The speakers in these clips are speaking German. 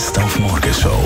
Best auf Morgenshow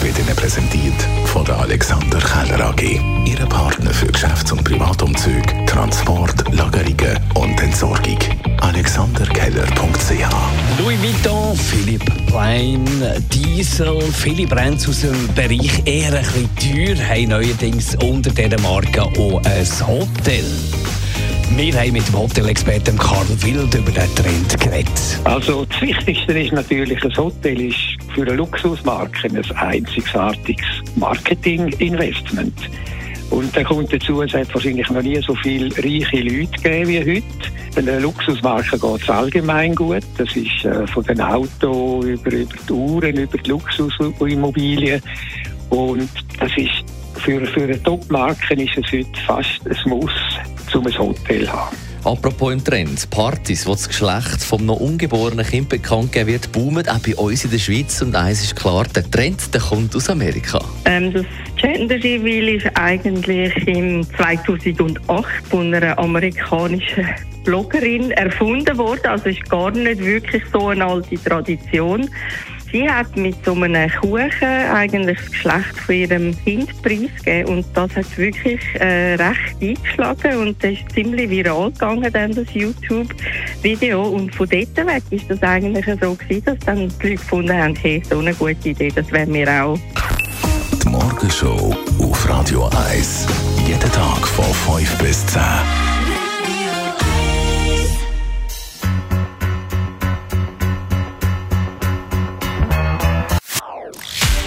wird Ihnen präsentiert von der Alexander Keller AG. Ihre Partner für Geschäfts- und Privatumzüge, Transport, Lagerungen und Entsorgung. AlexanderKeller.ch Louis Vuitton, Philipp Plein, Diesel, viele Brands aus dem Bereich eher ein bisschen teuer, haben neuerdings unter dieser Marke auch ein Hotel. Wir haben mit dem Hotelexperten Karl Wild über den Trend geredet. Also das Wichtigste ist natürlich, ein Hotel ist für eine Luxusmarke ein einzigartiges Marketinginvestment. Und dann kommt dazu, es hat wahrscheinlich noch nie so viele reiche Leute gegeben wie heute. Bei einer Luxusmarke geht es allgemein gut. Das ist äh, von den Autos über, über die Uhren, über die Luxusimmobilien. Und das ist für, für eine Top-Marke ist es heute fast ein Muss, um ein Hotel zu haben. Apropos im Trend, Partys, wo das Geschlecht vom noch ungeborenen Kind bekannt gegeben wird, boomen auch bei uns in der Schweiz. Und eins ist klar, der Trend der kommt aus Amerika. Ähm, das Gender Reveal ist eigentlich im 2008 von einer amerikanischen Bloggerin erfunden worden. Also ist gar nicht wirklich so eine alte Tradition. Sie hat mit so einem Kuchen eigentlich das Geschlecht von ihrem Kind preisgegeben und das hat wirklich äh, recht eingeschlagen und das ist ziemlich viral gegangen, dann das YouTube-Video und von dort weg ist das eigentlich so gewesen, dass dann die Leute gefunden haben, hey, so eine gute Idee, das wären wir auch. Die Morgenshow auf Radio 1. Jeden Tag von 5 bis 10.